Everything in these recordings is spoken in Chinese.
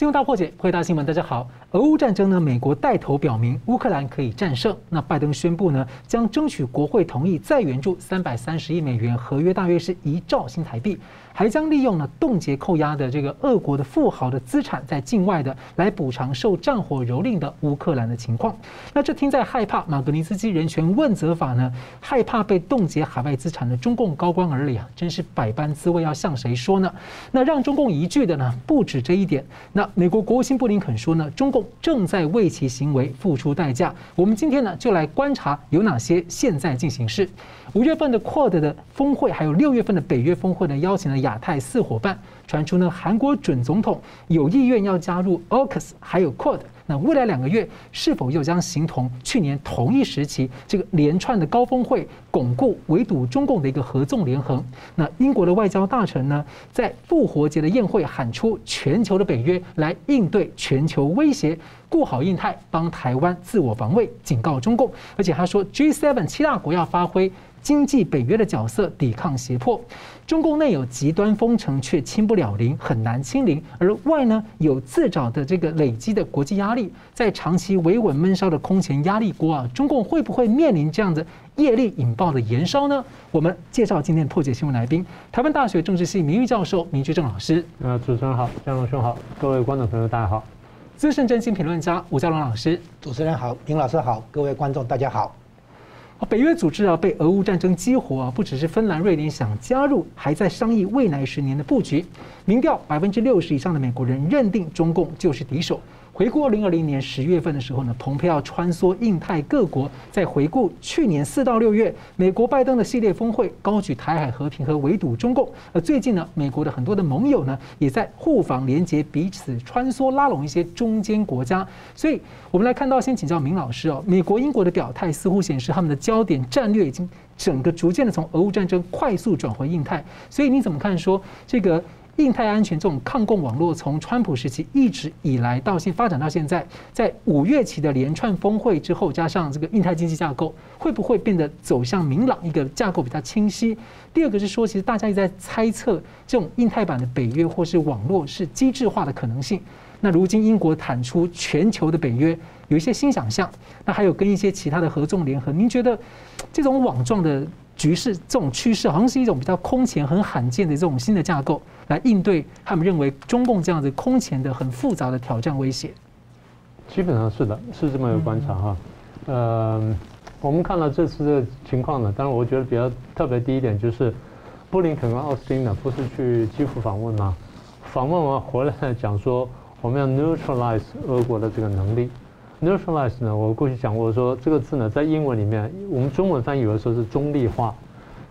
新闻大破解，回答新闻，大家好。俄乌战争呢，美国带头表明乌克兰可以战胜。那拜登宣布呢，将争取国会同意再援助三百三十亿美元，合约大约是一兆新台币，还将利用呢冻结扣押的这个俄国的富豪的资产在境外的来补偿受战火蹂躏的乌克兰的情况。那这听在害怕马格尼茨基人权问责法呢，害怕被冻结海外资产的中共高官耳里啊，真是百般滋味，要向谁说呢？那让中共一句的呢，不止这一点。那美国国务卿布林肯说呢，中共正在为其行为付出代价。我们今天呢，就来观察有哪些现在进行式。五月份的 QUAD 的峰会，还有六月份的北约峰会呢，邀请了亚太四伙伴，传出呢，韩国准总统有意愿要加入 AUKUS，还有 QUAD。那未来两个月是否又将形同去年同一时期这个连串的高峰会，巩固围堵中共的一个合纵连横？那英国的外交大臣呢，在复活节的宴会喊出全球的北约来应对全球威胁，顾好印太，帮台湾自我防卫，警告中共。而且他说，G7 七大国要发挥。经济北约的角色抵抗胁迫，中共内有极端封城却清不了零，很难清零；而外呢有自找的这个累积的国际压力，在长期维稳闷烧的空前压力锅啊，中共会不会面临这样的业力引爆的延烧呢？我们介绍今天破解新闻来宾，台湾大学政治系名誉教授明居正老师。呃，主持人好，江龙兄好，各位观众朋友大家好。资深政经评论家吴家龙老师，主持人好，明老师好，各位观众大家好。北约组织啊，被俄乌战争激活啊，不只是芬兰、瑞典想加入，还在商议未来十年的布局。民调百分之六十以上的美国人认定中共就是敌手。回顾二零二零年十月份的时候呢，蓬佩奥穿梭印太各国，在回顾去年四到六月美国拜登的系列峰会，高举台海和平和围堵中共。而最近呢，美国的很多的盟友呢，也在互访连接彼此，穿梭拉拢一些中间国家。所以，我们来看到，先请教明老师哦，美国、英国的表态似乎显示他们的焦点战略已经整个逐渐的从俄乌战争快速转回印太。所以，你怎么看说这个？印太安全这种抗共网络，从川普时期一直以来到现发展到现在，在五月期的连串峰会之后，加上这个印太经济架构，会不会变得走向明朗一个架构比较清晰？第二个是说，其实大家一直在猜测这种印太版的北约或是网络是机制化的可能性。那如今英国坦出全球的北约，有一些新想象。那还有跟一些其他的合纵联合，您觉得这种网状的局势，这种趋势，好像是一种比较空前、很罕见的这种新的架构？来应对他们认为中共这样子空前的很复杂的挑战威胁，基本上是的，是这么一个观察哈。呃，我们看到这次的情况呢，当然我觉得比较特别第一点就是，布林肯跟奥斯汀呢不是去基辅访问吗？访问完回来讲说我们要 neutralize 俄国的这个能力。neutralize 呢，我过去讲过说这个字呢在英文里面，我们中文翻译有的时候是中立化，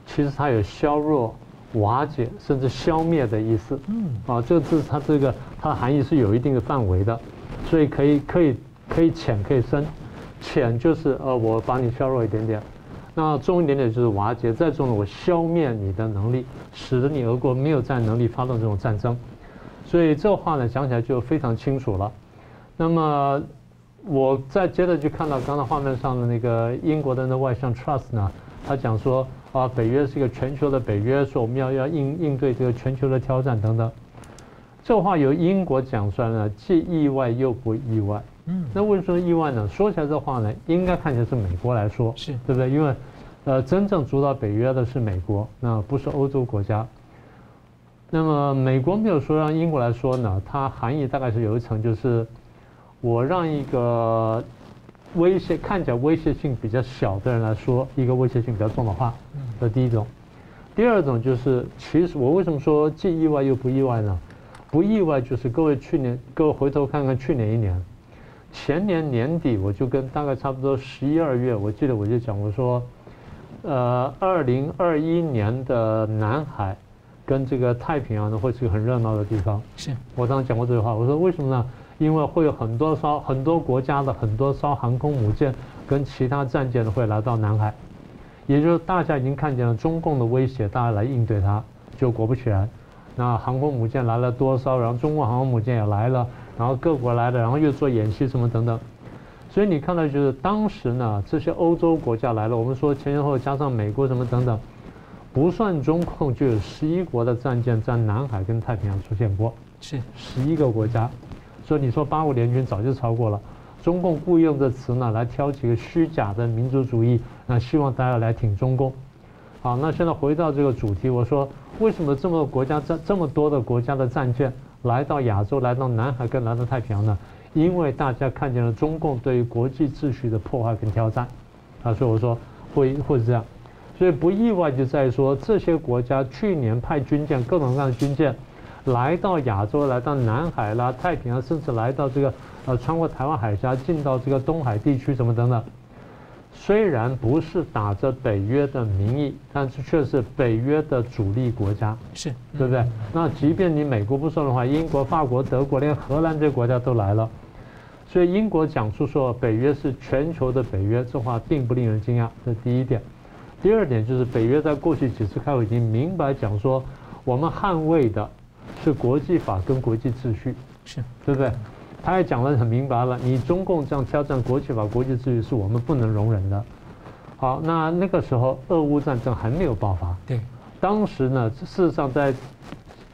其实它有削弱。瓦解甚至消灭的意思，嗯，啊，这个字它这个它的含义是有一定的范围的，所以可以可以可以浅可以深，浅就是呃我把你削弱一点点，那重一点点就是瓦解，再重的我消灭你的能力，使得你俄国没有战能力发动这种战争，所以这话呢讲起来就非常清楚了。那么我再接着去看到刚才画面上的那个英国的那外相 trust 呢，他讲说。啊，北约是一个全球的北约，说我们要要应应对这个全球的挑战等等。这话由英国讲出来呢，既意外又不意外。嗯，那为什么意外呢？说起来这话呢，应该看起来是美国来说，是对不对？因为，呃，真正主导北约的是美国，那不是欧洲国家。那么美国没有说让英国来说呢，它含义大概是有一层，就是我让一个。威胁看起来威胁性比较小的人来说，一个威胁性比较重的话，这第一种。第二种就是，其实我为什么说既意外又不意外呢？不意外就是各位去年，各位回头看看去年一年，前年年底我就跟大概差不多十一二月，我记得我就讲我说，呃，二零二一年的南海跟这个太平洋呢会是个很热闹的地方。是我当时讲过这句话，我说为什么呢？因为会有很多艘很多国家的很多艘航空母舰跟其他战舰会来到南海，也就是大家已经看见了中共的威胁，大家来应对它，就果不其然，那航空母舰来了多少，然后中国航空母舰也来了，然后各国来了，然后又做演习什么等等，所以你看到就是当时呢，这些欧洲国家来了，我们说前前后后加上美国什么等等，不算中共就有十一国的战舰在南海跟太平洋出现过，是十一个国家。所以你说八国联军早就超过了。中共故意用这词呢来挑起个虚假的民族主义，那希望大家来挺中共。好，那现在回到这个主题，我说为什么这么多国家战这么多的国家的战舰来到亚洲，来到南海跟来到太平洋呢？因为大家看见了中共对于国际秩序的破坏跟挑战，啊，所以我说会会是这样，所以不意外就在于说这些国家去年派军舰各种各样的军舰来到亚洲，来到南海啦、太平洋，甚至来到这个。呃，穿过台湾海峡进到这个东海地区，什么等等，虽然不是打着北约的名义，但是却是北约的主力国家，是对不对？那即便你美国不说的话，英国、法国、德国，连荷兰这些国家都来了。所以英国讲出说北约是全球的北约，这话并不令人惊讶。这是第一点。第二点就是北约在过去几次开会已经明白讲说，我们捍卫的是国际法跟国际秩序，是对不对？他也讲得很明白了，你中共这样挑战国际法、国际秩序是我们不能容忍的。好，那那个时候俄乌战争还没有爆发。对，当时呢，事实上在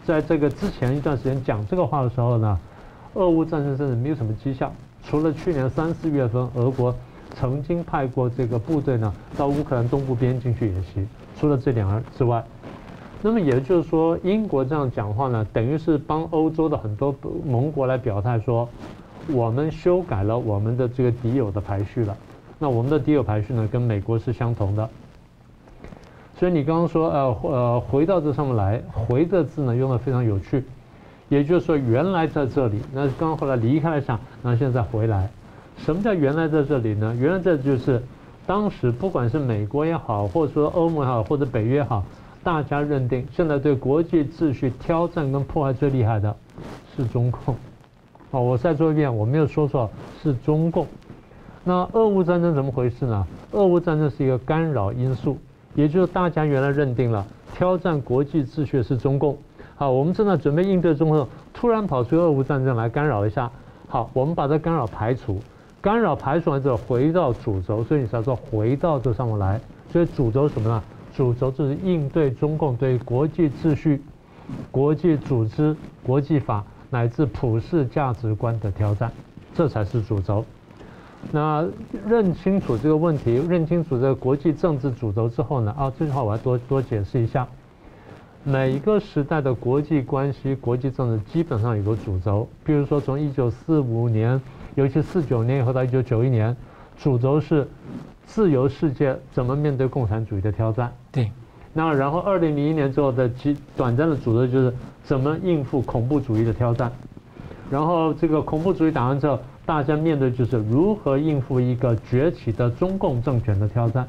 在这个之前一段时间讲这个话的时候呢，俄乌战争甚至没有什么迹象，除了去年三四月份俄国曾经派过这个部队呢到乌克兰东部边境去演习，除了这两个之外。那么也就是说，英国这样讲话呢，等于是帮欧洲的很多盟国来表态说，我们修改了我们的这个敌友的排序了。那我们的敌友排序呢，跟美国是相同的。所以你刚刚说，呃呃，回到这上面来，“回”的字呢用的非常有趣，也就是说原来在这里，那刚刚后来离开了想，那现在回来。什么叫原来在这里呢？原来这就是当时不管是美国也好，或者说欧盟也好，或者北约也好。大家认定，现在对国际秩序挑战跟破坏最厉害的是中共。好，我再说一遍，我没有说错，是中共。那俄乌战争怎么回事呢？俄乌战争是一个干扰因素，也就是大家原来认定了挑战国际秩序是中共。好，我们正在准备应对中共，突然跑出俄乌战争来干扰一下。好，我们把这干扰排除，干扰排除完之后回到主轴，所以你才说回到这上面来。所以主轴什么呢？主轴就是应对中共对国际秩序、国际组织、国际法乃至普世价值观的挑战，这才是主轴。那认清楚这个问题，认清楚这个国际政治主轴之后呢？啊，这句话我要多多解释一下。每一个时代的国际关系、国际政治基本上有个主轴。比如说，从一九四五年，尤其四九年以后到一九九一年，主轴是。自由世界怎么面对共产主义的挑战？对，那然后二零零一年之后的极短暂的主轴就是怎么应付恐怖主义的挑战，然后这个恐怖主义打完之后，大家面对就是如何应付一个崛起的中共政权的挑战。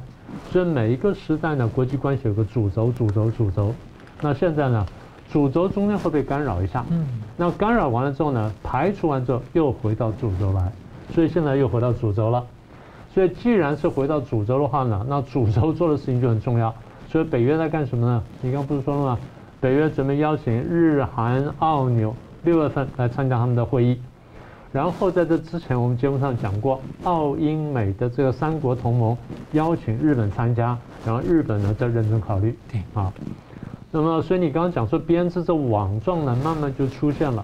所以每一个时代呢，国际关系有个主轴，主轴，主轴。那现在呢，主轴中间会被干扰一下，嗯，那干扰完了之后呢，排除完之后又回到主轴来，所以现在又回到主轴了。所以，既然是回到主轴的话呢，那主轴做的事情就很重要。所以，北约在干什么呢？你刚刚不是说了吗？北约准备邀请日、韩、澳、纽六月份来参加他们的会议。然后在这之前，我们节目上讲过，澳、英、美的这个三国同盟邀请日本参加，然后日本呢在认真考虑。对啊。那么，所以你刚刚讲说编织这网状呢，慢慢就出现了。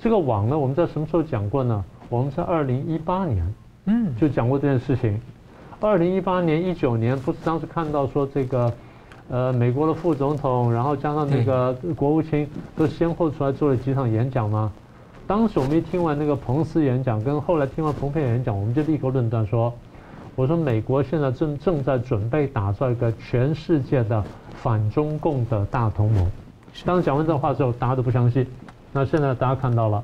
这个网呢，我们在什么时候讲过呢？我们在二零一八年。嗯，就讲过这件事情。二零一八年、一九年，不是当时看到说这个，呃，美国的副总统，然后加上那个国务卿，都先后出来做了几场演讲吗？当时我们一听完那个彭斯演讲，跟后来听完彭佩演讲，我们就立刻论断说，我说美国现在正正在准备打造一个全世界的反中共的大同盟。当时讲完这话之后，大家都不相信。那现在大家看到了。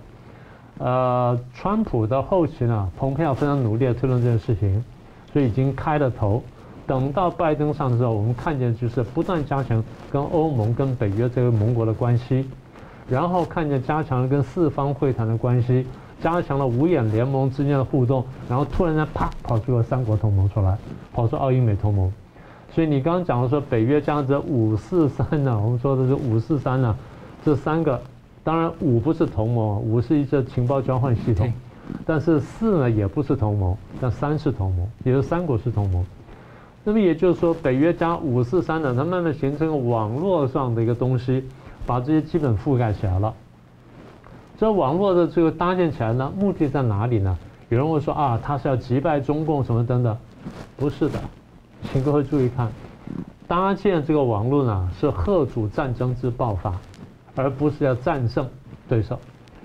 呃，川普的后期呢，蓬佩奥非常努力的推动这件事情，所以已经开了头。等到拜登上的时候，我们看见就是不断加强跟欧盟、跟北约这个盟国的关系，然后看见加强了跟四方会谈的关系，加强了五眼联盟之间的互动，然后突然间啪跑出个三国同盟出来，跑出澳英美同盟。所以你刚刚讲的说北约加上这五四三呢，我们说的是五四三呢，这三个。当然，五不是同盟，五是一个情报交换系统，但是四呢也不是同盟，但三是同盟，也就是三国是同盟。那么也就是说，北约加五四三呢，它慢慢形成个网络上的一个东西，把这些基本覆盖起来了。这网络的这个搭建起来呢，目的在哪里呢？有人会说啊，他是要击败中共什么等等，不是的，请各位注意看，搭建这个网络呢，是吓阻战争之爆发，而不是要战胜对手。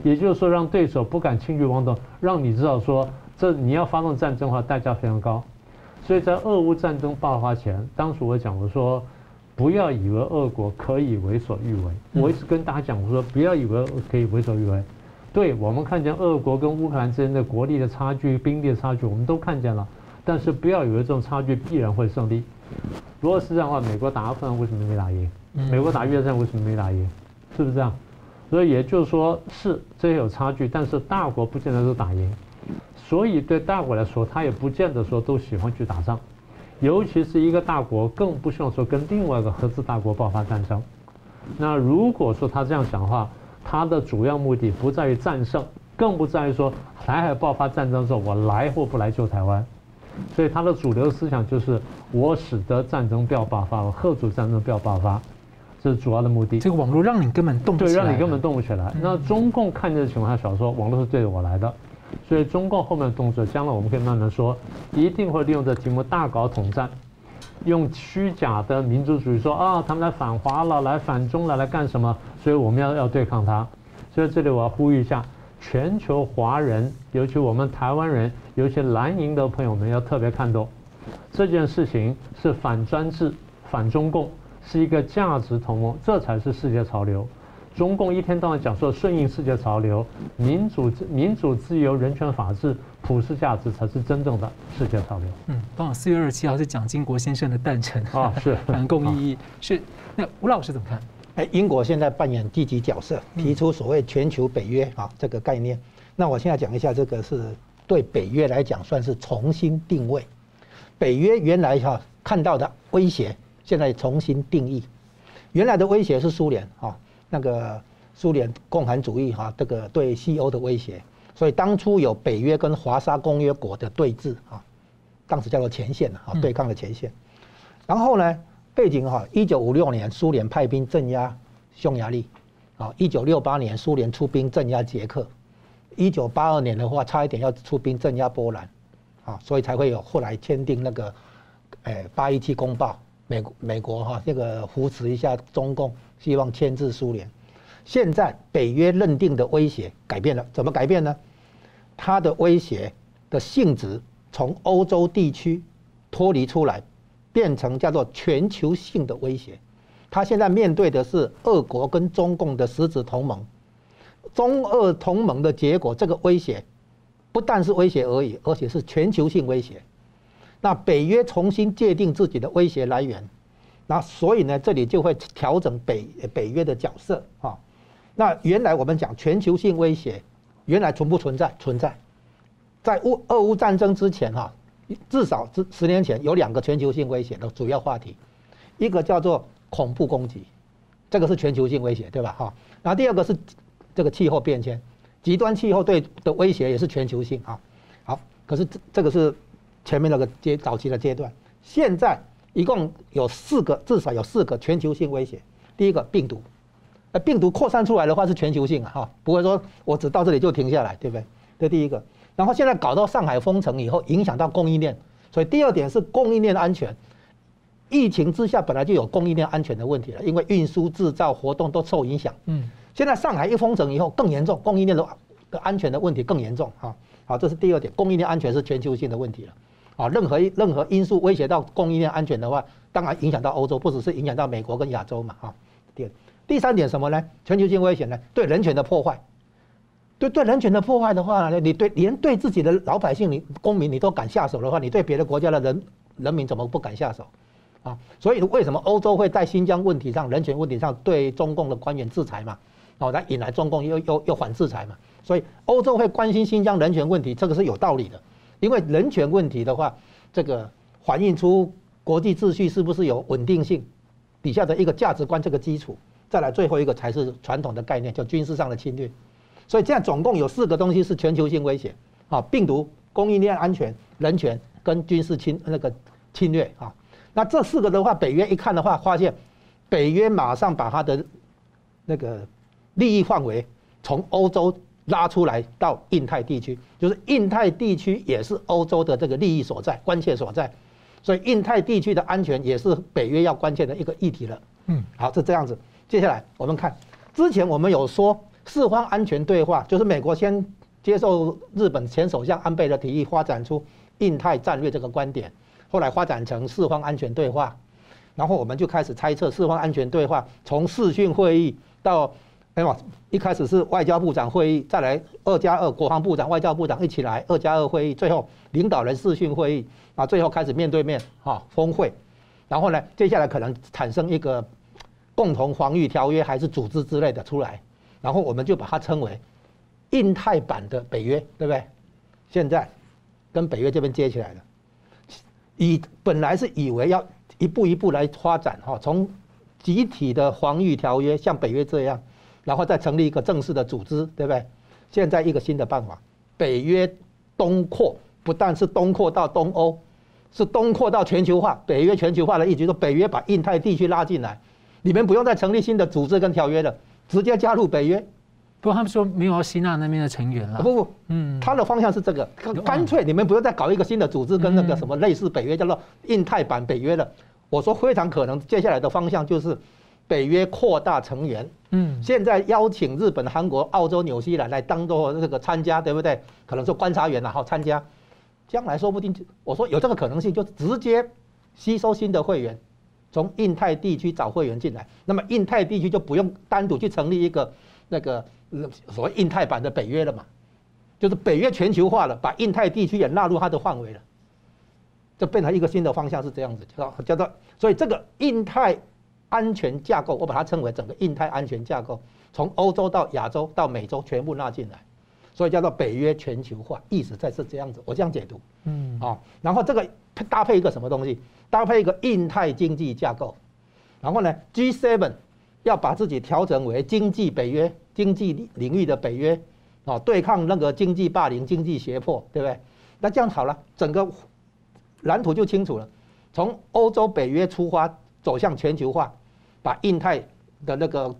也就是说，让对手不敢轻举妄动，让你知道说，这你要发动战争的话，代价非常高。所以在俄乌战争爆发前，当时我讲我说，不要以为俄国可以为所欲为。我一直跟大家讲我说，不要以为可以为所欲为。对，我们看见俄国跟乌克兰之间的国力的差距、兵力的差距，我们都看见了。但是不要以为这种差距必然会胜利。如果是这样的话，美国打阿富汗为什么没打赢？美国打越战为什么没打赢？是不是这样？所以也就是说，是这些有差距，但是大国不见得都打赢。所以对大国来说，他也不见得说都喜欢去打仗，尤其是一个大国更不希望说跟另外一个核子大国爆发战争。那如果说他这样想的话，他的主要目的不在于战胜，更不在于说台海爆发战争的时候我来或不来救台湾。所以他的主流思想就是我使得战争不要爆发，我吓阻战争不要爆发，这是主要的目的。这个网络让你根本动不起来，对，让你根本动不起来。那中共看见的情况下，想说网络是对着我来的。所以中共后面的动作，将来我们可以慢慢说，一定会利用这题目大搞统战，用虚假的民族主义说啊，他们来反华了，来反中了，来干什么？所以我们要要对抗他。所以这里我要呼吁一下，全球华人，尤其我们台湾人，尤其蓝营的朋友们要特别看懂，这件事情是反专制、反中共，是一个价值同盟，这才是世界潮流。中共一天到晚讲说顺应世界潮流，民主、民主、自由、人权、法治、普世价值才是真正的世界潮流。嗯，刚好四月二十七号是蒋经国先生的诞辰啊，是 反共意义是。那吴老师怎么看？哎，英国现在扮演积极角色，提出所谓全球北约啊这个概念。那我现在讲一下，这个是对北约来讲算是重新定位。北约原来哈看到的威胁，现在重新定义。原来的威胁是苏联啊。那个苏联共产主义哈，这个对西欧的威胁，所以当初有北约跟华沙公约国的对峙啊，当时叫做前线啊，对抗的前线。然后呢，背景哈，一九五六年苏联派兵镇压匈牙利，啊，一九六八年苏联出兵镇压捷克，一九八二年的话差一点要出兵镇压波兰，啊，所以才会有后来签订那个，诶八一七公报，美美国哈这个扶持一下中共。希望牵制苏联。现在北约认定的威胁改变了，怎么改变呢？它的威胁的性质从欧洲地区脱离出来，变成叫做全球性的威胁。它现在面对的是俄国跟中共的实质同盟，中俄同盟的结果，这个威胁不但是威胁而已，而且是全球性威胁。那北约重新界定自己的威胁来源。那所以呢，这里就会调整北北约的角色啊。那原来我们讲全球性威胁，原来存不存在？存在。在乌俄乌战争之前哈，至少十十年前有两个全球性威胁的主要话题，一个叫做恐怖攻击，这个是全球性威胁，对吧？哈。然后第二个是这个气候变迁，极端气候对的威胁也是全球性啊。好，可是这这个是前面那个阶早期的阶段，现在。一共有四个，至少有四个全球性威胁。第一个病毒，呃，病毒扩散出来的话是全球性啊，哈，不会说我只到这里就停下来，对不对？这第一个。然后现在搞到上海封城以后，影响到供应链，所以第二点是供应链安全。疫情之下本来就有供应链安全的问题了，因为运输、制造活动都受影响。嗯。现在上海一封城以后更严重，供应链的的安全的问题更严重哈。好，这是第二点，供应链安全是全球性的问题了。啊，任何任何因素威胁到供应链安全的话，当然影响到欧洲，不只是影响到美国跟亚洲嘛。哈，第二，第三点什么呢？全球性危险呢？对人权的破坏。对对人权的破坏的话呢，你对连对自己的老百姓、你公民你都敢下手的话，你对别的国家的人人民怎么不敢下手？啊，所以为什么欧洲会在新疆问题上、人权问题上对中共的官员制裁嘛？哦，来引来中共又又又反制裁嘛？所以欧洲会关心新疆人权问题，这个是有道理的。因为人权问题的话，这个反映出国际秩序是不是有稳定性，底下的一个价值观这个基础，再来最后一个才是传统的概念，叫军事上的侵略。所以这样总共有四个东西是全球性威胁啊：病毒、供应链安全、人权跟军事侵那个侵略啊。那这四个的话，北约一看的话，发现北约马上把它的那个利益范围从欧洲拉出来到印太地区，就是印太地区也是欧洲的这个利益所在、关切所在，所以印太地区的安全也是北约要关切的一个议题了。嗯，好，是这样子。接下来我们看，之前我们有说四方安全对话，就是美国先接受日本前首相安倍的提议，发展出印太战略这个观点，后来发展成四方安全对话，然后我们就开始猜测四方安全对话从视讯会议到，哎呀，一开始是外交部长会议，再来二加二国防部长、外交部长一起来二加二会议，最后领导人视讯会议啊，最后开始面对面哈峰会，然后呢，接下来可能产生一个。共同防御条约还是组织之类的出来，然后我们就把它称为印太版的北约，对不对？现在跟北约这边接起来了，以本来是以为要一步一步来发展哈，从集体的防御条约像北约这样，然后再成立一个正式的组织，对不对？现在一个新的办法，北约东扩，不但是东扩到东欧，是东扩到全球化。北约全球化的意思说，北约把印太地区拉进来。你们不用再成立新的组织跟条约了，直接加入北约。不过他们说没有要吸纳那边的成员了。不不，嗯，他的方向是这个，干脆你们不用再搞一个新的组织跟那个什么类似北约，叫做印太版北约了。我说非常可能，接下来的方向就是北约扩大成员。嗯，现在邀请日本、韩国、澳洲、纽西兰来当做这个参加，对不对？可能是观察员然后参加，将来说不定，我说有这个可能性，就直接吸收新的会员。从印太地区找会员进来，那么印太地区就不用单独去成立一个那个所谓印太版的北约了嘛，就是北约全球化了，把印太地区也纳入它的范围了，就变成一个新的方向是这样子，叫做叫做，所以这个印太安全架构，我把它称为整个印太安全架构，从欧洲到亚洲到美洲全部纳进来，所以叫做北约全球化，意思在是这样子，我这样解读，嗯，啊，然后这个搭配一个什么东西？搭配一个印太经济架构，然后呢，G7 要把自己调整为经济北约、经济领域的北约，哦，对抗那个经济霸凌、经济胁迫，对不对？那这样好了，整个蓝图就清楚了。从欧洲北约出发，走向全球化，把印太的那个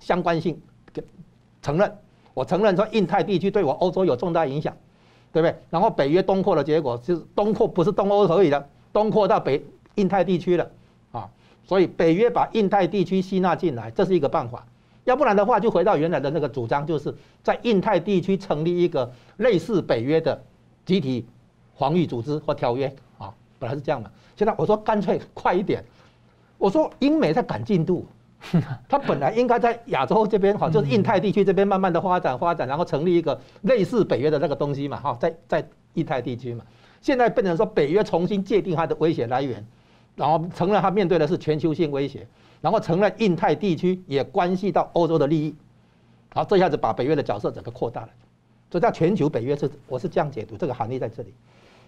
相关性给承认。我承认说，印太地区对我欧洲有重大影响，对不对？然后北约东扩的结果是东扩不是东欧可以的。东扩到北印太地区了，啊，所以北约把印太地区吸纳进来，这是一个办法。要不然的话，就回到原来的那个主张，就是在印太地区成立一个类似北约的集体防御组织或条约，啊，本来是这样的。现在我说干脆快一点，我说英美在赶进度，他本来应该在亚洲这边，哈，就是印太地区这边慢慢的发展发展，然后成立一个类似北约的那个东西嘛，哈，在在印太地区嘛。现在变成说北约重新界定它的威胁来源，然后承认它面对的是全球性威胁，然后承认印太地区也关系到欧洲的利益，好，这下子把北约的角色整个扩大了，所以在全球北约是我是这样解读，这个含义在这里，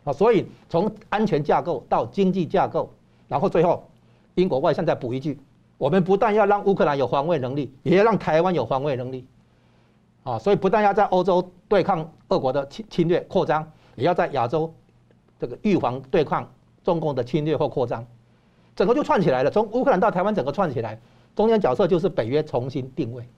啊，所以从安全架构到经济架构，然后最后英国外相再补一句，我们不但要让乌克兰有防卫能力，也要让台湾有防卫能力，啊，所以不但要在欧洲对抗俄国的侵侵略扩张，也要在亚洲。这个预防对抗中共的侵略或扩张，整个就串起来了。从乌克兰到台湾，整个串起来，中间角色就是北约重新定位。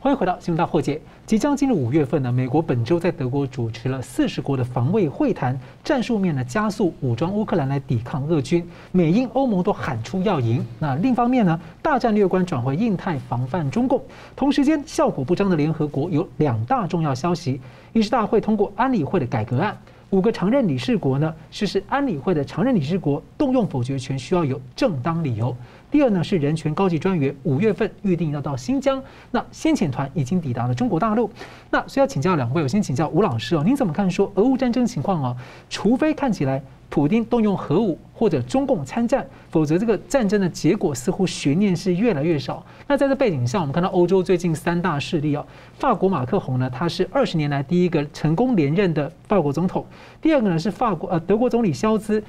欢迎回到新闻大破解。即将进入五月份呢，美国本周在德国主持了四十国的防卫会谈，战术面呢加速武装乌克兰来抵抗俄军，美英欧盟都喊出要赢。那另一方面呢，大战略观转回印太防范中共。同时间，效果不彰的联合国有两大重要消息：一是大会通过安理会的改革案。五个常任理事国呢，实施安理会的常任理事国动用否决权需要有正当理由。第二呢是人权高级专员五月份预定要到新疆，那先遣团已经抵达了中国大陆。那所以要请教两位，我先请教吴老师哦，您怎么看说俄乌战争情况哦？除非看起来。普丁动用核武或者中共参战，否则这个战争的结果似乎悬念是越来越少。那在这背景下，我们看到欧洲最近三大势力啊，法国马克宏呢，他是二十年来第一个成功连任的法国总统；第二个呢是法国呃德国总理肖兹。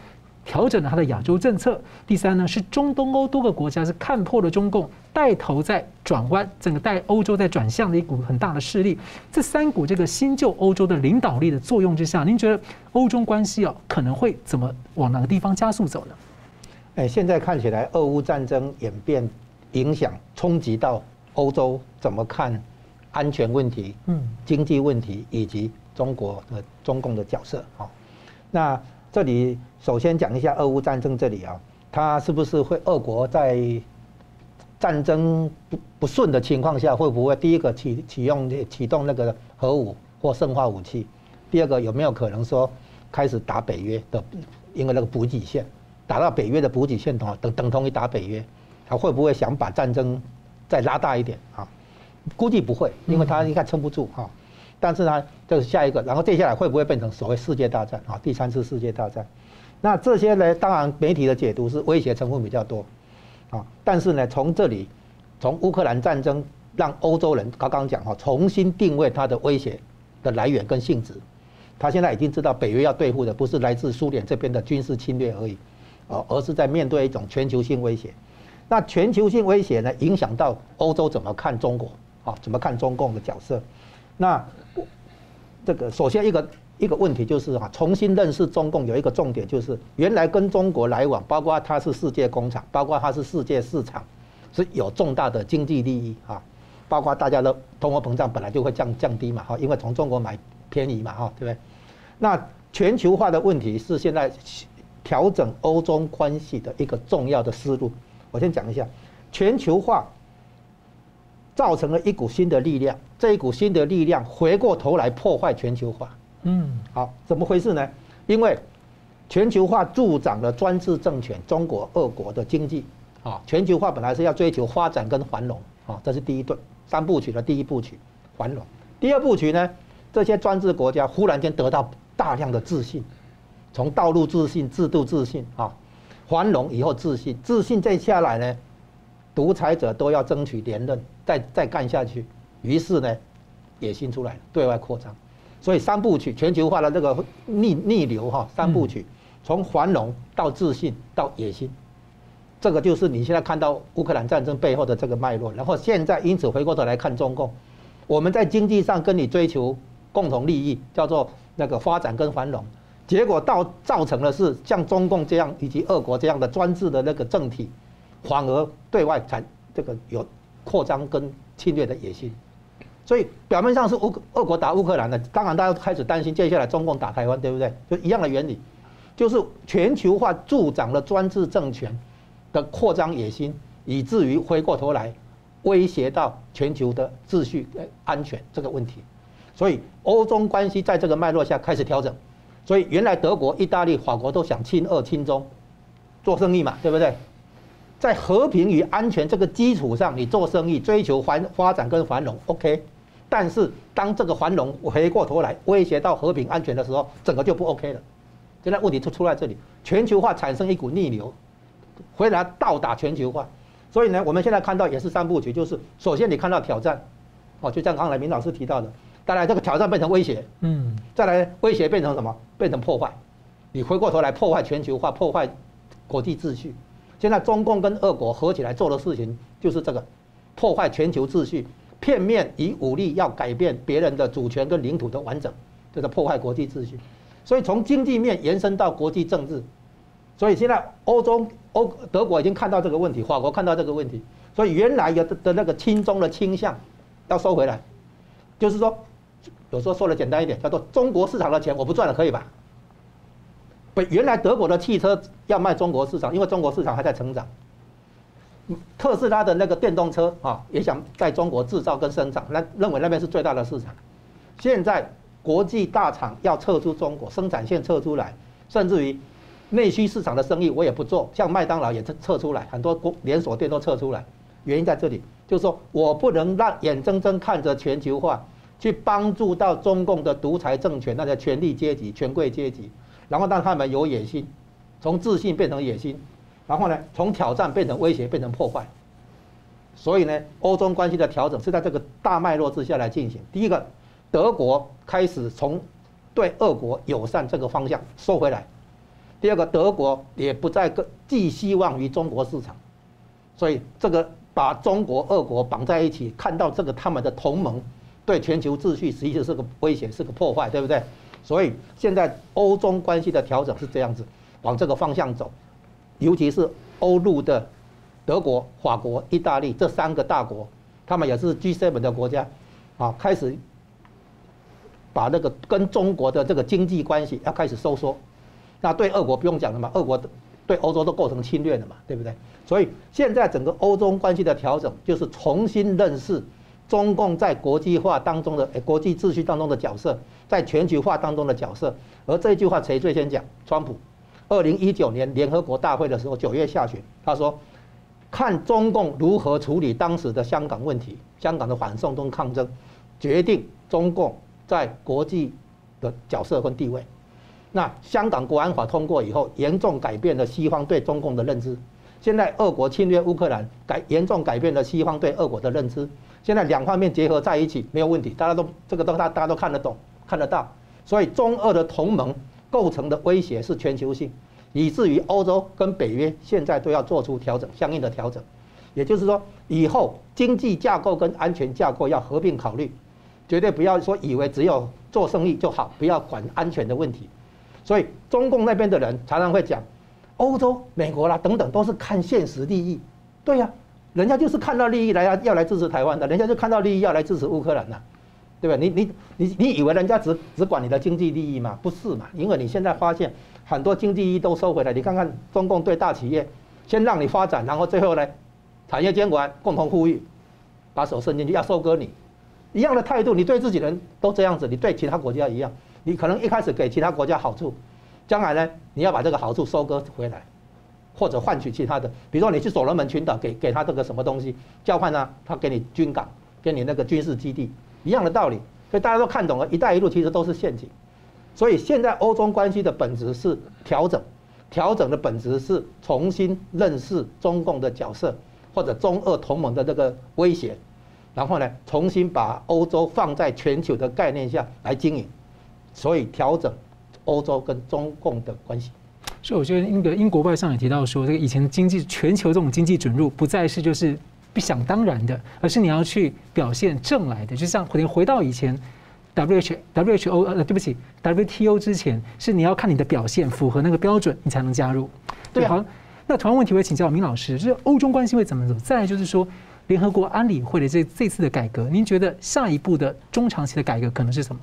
调整了他的亚洲政策。第三呢，是中东欧多个国家是看破了中共带头在转弯，整个带欧洲在转向的一股很大的势力。这三股这个新旧欧洲的领导力的作用之下，您觉得欧中关系哦可能会怎么往哪个地方加速走呢？哎，现在看起来，俄乌战争演变影响冲击到欧洲怎么看安全问题、嗯，经济问题以及中国的中共的角色啊。那这里首先讲一下俄乌战争这里啊，它是不是会俄国在战争不不顺的情况下，会不会第一个启启用启动那个核武或生化武器？第二个有没有可能说开始打北约的？因为那个补给线打到北约的补给线等等等同于打北约，他会不会想把战争再拉大一点啊？估计不会，因为他应该撑不住哈。但是呢，这是下一个，然后接下来会不会变成所谓世界大战啊？第三次世界大战？那这些呢，当然媒体的解读是威胁成分比较多啊。但是呢，从这里，从乌克兰战争让欧洲人刚刚讲哈，重新定位它的威胁的来源跟性质。他现在已经知道北约要对付的不是来自苏联这边的军事侵略而已，啊，而是在面对一种全球性威胁。那全球性威胁呢，影响到欧洲怎么看中国啊？怎么看中共的角色？那这个首先一个一个问题就是啊，重新认识中共有一个重点就是，原来跟中国来往，包括它是世界工厂，包括它是世界市场，是有重大的经济利益啊，包括大家的通货膨胀本来就会降降低嘛，哈，因为从中国买便宜嘛，哈，对不对？那全球化的问题是现在调整欧中关系的一个重要的思路。我先讲一下，全球化造成了一股新的力量，这一股新的力量回过头来破坏全球化。嗯，好，怎么回事呢？因为全球化助长了专制政权中国、俄国的经济。啊，全球化本来是要追求发展跟繁荣。啊，这是第一段三部曲的第一部曲，繁荣。第二部曲呢，这些专制国家忽然间得到。大量的自信，从道路自信、制度自信啊，繁荣以后自信，自信再下来呢，独裁者都要争取连任，再再干下去，于是呢，野心出来了，对外扩张，所以三部曲全球化的这个逆逆流哈，三部曲从繁荣到自信到野心，这个就是你现在看到乌克兰战争背后的这个脉络。然后现在因此回过头来看中共，我们在经济上跟你追求共同利益，叫做。那个发展跟繁荣，结果到造成的是像中共这样以及俄国这样的专制的那个政体，反而对外产这个有扩张跟侵略的野心，所以表面上是乌俄国打乌克兰的，当然大家开始担心接下来中共打台湾，对不对？就一样的原理，就是全球化助长了专制政权的扩张野心，以至于回过头来威胁到全球的秩序安全这个问题。所以欧中关系在这个脉络下开始调整，所以原来德国、意大利、法国都想亲俄亲中做生意嘛，对不对？在和平与安全这个基础上，你做生意追求繁发展跟繁荣，OK。但是当这个繁荣回过头来威胁到和平安全的时候，整个就不 OK 了。现在问题就出在这里，全球化产生一股逆流，回来倒打全球化。所以呢，我们现在看到也是三部曲，就是首先你看到挑战，哦，就像刚才明老师提到的。当然，这个挑战变成威胁，嗯，再来威胁变成什么？变成破坏。你回过头来破坏全球化，破坏国际秩序。现在中共跟俄国合起来做的事情就是这个，破坏全球秩序，片面以武力要改变别人的主权跟领土的完整，这个破坏国际秩序。所以从经济面延伸到国际政治，所以现在欧洲欧德国已经看到这个问题，法国看到这个问题，所以原来有的的那个亲中的倾向要收回来，就是说。有时候说的简单一点，叫做中国市场的钱我不赚了，可以吧？原来德国的汽车要卖中国市场，因为中国市场还在成长。特斯拉的那个电动车啊，也想在中国制造跟生产，那认为那边是最大的市场。现在国际大厂要撤出中国生产线撤出来，甚至于内需市场的生意我也不做，像麦当劳也撤撤出来，很多国连锁店都撤出来。原因在这里，就是说我不能让眼睁睁看着全球化。去帮助到中共的独裁政权，那些权力阶级、权贵阶级，然后让他们有野心，从自信变成野心，然后呢，从挑战变成威胁，变成破坏。所以呢，欧中关系的调整是在这个大脉络之下来进行。第一个，德国开始从对俄国友善这个方向收回来；第二个，德国也不再寄希望于中国市场，所以这个把中国、俄国绑在一起，看到这个他们的同盟。对全球秩序实际上是个威胁，是个破坏，对不对？所以现在欧中关系的调整是这样子，往这个方向走。尤其是欧陆的德国、法国、意大利这三个大国，他们也是 G7 的国家，啊，开始把那个跟中国的这个经济关系要开始收缩。那对俄国不用讲了嘛，俄国对欧洲都构成侵略了嘛，对不对？所以现在整个欧中关系的调整，就是重新认识中共在国际化当中的国际秩序当中的角色，在全球化当中的角色。而这句话谁最先讲？川普。二零一九年联合国大会的时候，九月下旬，他说：“看中共如何处理当时的香港问题，香港的反送中抗争，决定中共在国际的角色跟地位。”那香港国安法通过以后，严重改变了西方对中共的认知。现在俄国侵略乌克兰，改严重改变了西方对俄国的认知。现在两方面结合在一起没有问题，大家都这个都大大家都看得懂、看得到。所以中俄的同盟构成的威胁是全球性，以至于欧洲跟北约现在都要做出调整，相应的调整。也就是说，以后经济架构跟安全架构要合并考虑，绝对不要说以为只有做生意就好，不要管安全的问题。所以中共那边的人常常会讲，欧洲、美国啦等等都是看现实利益，对呀，人家就是看到利益来要要来支持台湾的，人家就看到利益要来支持乌克兰的，对吧？你你你你以为人家只只管你的经济利益吗？不是嘛？因为你现在发现很多经济利益都收回来，你看看中共对大企业，先让你发展，然后最后呢，产业监管共同富裕，把手伸进去要收割你，一样的态度，你对自己人都这样子，你对其他国家一样。你可能一开始给其他国家好处，将来呢，你要把这个好处收割回来，或者换取其他的，比如说你去所罗门群岛给给他这个什么东西，交换呢，他给你军港，给你那个军事基地，一样的道理。所以大家都看懂了，一带一路其实都是陷阱。所以现在欧中关系的本质是调整，调整的本质是重新认识中共的角色，或者中俄同盟的这个威胁，然后呢，重新把欧洲放在全球的概念下来经营。所以调整欧洲跟中共的关系，所以我觉得那个英国外相也提到说，这个以前经济全球这种经济准入不再是就是不想当然的，而是你要去表现正来的，就像回回到以前 W H W H O 呃对不起 W T O 之前，是你要看你的表现符合那个标准，你才能加入。对，好，那同样问题我也请教明老师，就是欧中关系会怎么走？再来就是说联合国安理会的这这次的改革，您觉得下一步的中长期的改革可能是什么？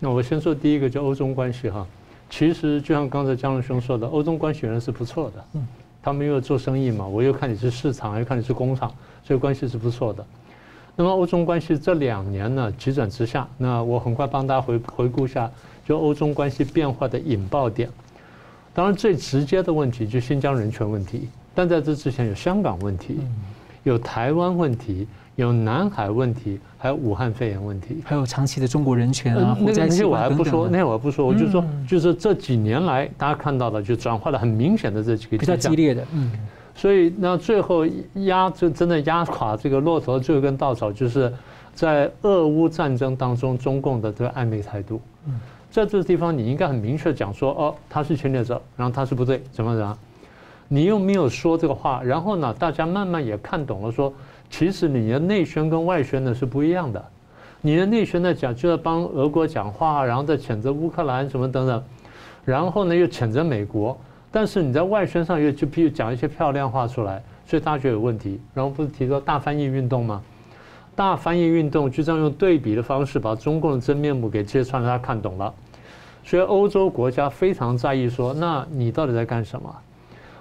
那我先说第一个，就欧中关系哈。其实就像刚才江龙兄说的，欧中关系原来是不错的。嗯，他们又做生意嘛，我又看你是市场，又看你是工厂，所以关系是不错的。那么欧中关系这两年呢急转直下，那我很快帮大家回回顾一下，就欧中关系变化的引爆点。当然最直接的问题就新疆人权问题，但在这之前有香港问题，有台湾问题。有南海问题，还有武汉肺炎问题，还有长期的中国人权啊，那些我还不说，那我还不说，我就说，就是这几年来大家看到的，就转化了很明显的这几个比较激烈的，嗯，所以那最后压就真的压垮这个骆驼最后一根稻草，就是在俄乌战争当中中共的这个暧昧态度，嗯，在这个地方你应该很明确讲说，哦，他是侵略者，然后他是不对，怎么怎么，你又没有说这个话，然后呢，大家慢慢也看懂了说。其实你的内宣跟外宣呢是不一样的，你的内宣呢讲就要帮俄国讲话，然后再谴责乌克兰什么等等，然后呢又谴责美国，但是你在外宣上又就譬如讲一些漂亮话出来，所以大家觉得有问题。然后不是提到大翻译运动吗？大翻译运动就这样用对比的方式把中共的真面目给揭穿，大家看懂了。所以欧洲国家非常在意说，那你到底在干什么？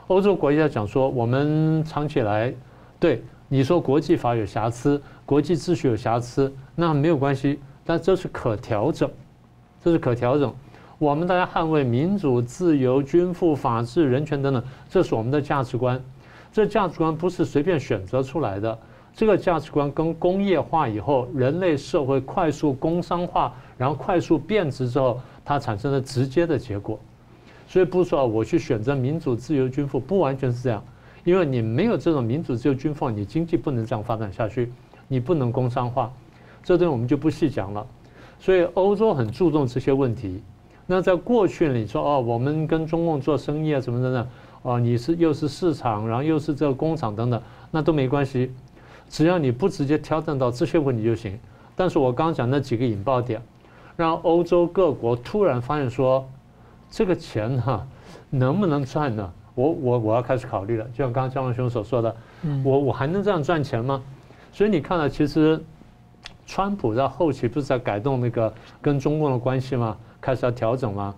欧洲国家讲说，我们藏起来，对。你说国际法有瑕疵，国际秩序有瑕疵，那没有关系，但这是可调整，这是可调整。我们大家捍卫民主、自由、均富、法治、人权等等，这是我们的价值观。这价值观不是随便选择出来的，这个价值观跟工业化以后，人类社会快速工商化，然后快速变质之后，它产生了直接的结果。所以不是说我去选择民主、自由、均富，不完全是这样。因为你没有这种民主自由军放，你经济不能这样发展下去，你不能工商化，这东西我们就不细讲了。所以欧洲很注重这些问题。那在过去你说哦，我们跟中共做生意啊什么的呢？哦，你是又是市场，然后又是这个工厂等等，那都没关系，只要你不直接挑战到这些问题就行。但是我刚讲那几个引爆点，让欧洲各国突然发现说，这个钱哈能不能赚呢？我我我要开始考虑了，就像刚刚江龙兄所说的，我我还能这样赚钱吗？所以你看了，其实川普在后期不是在改动那个跟中共的关系吗？开始要调整吗？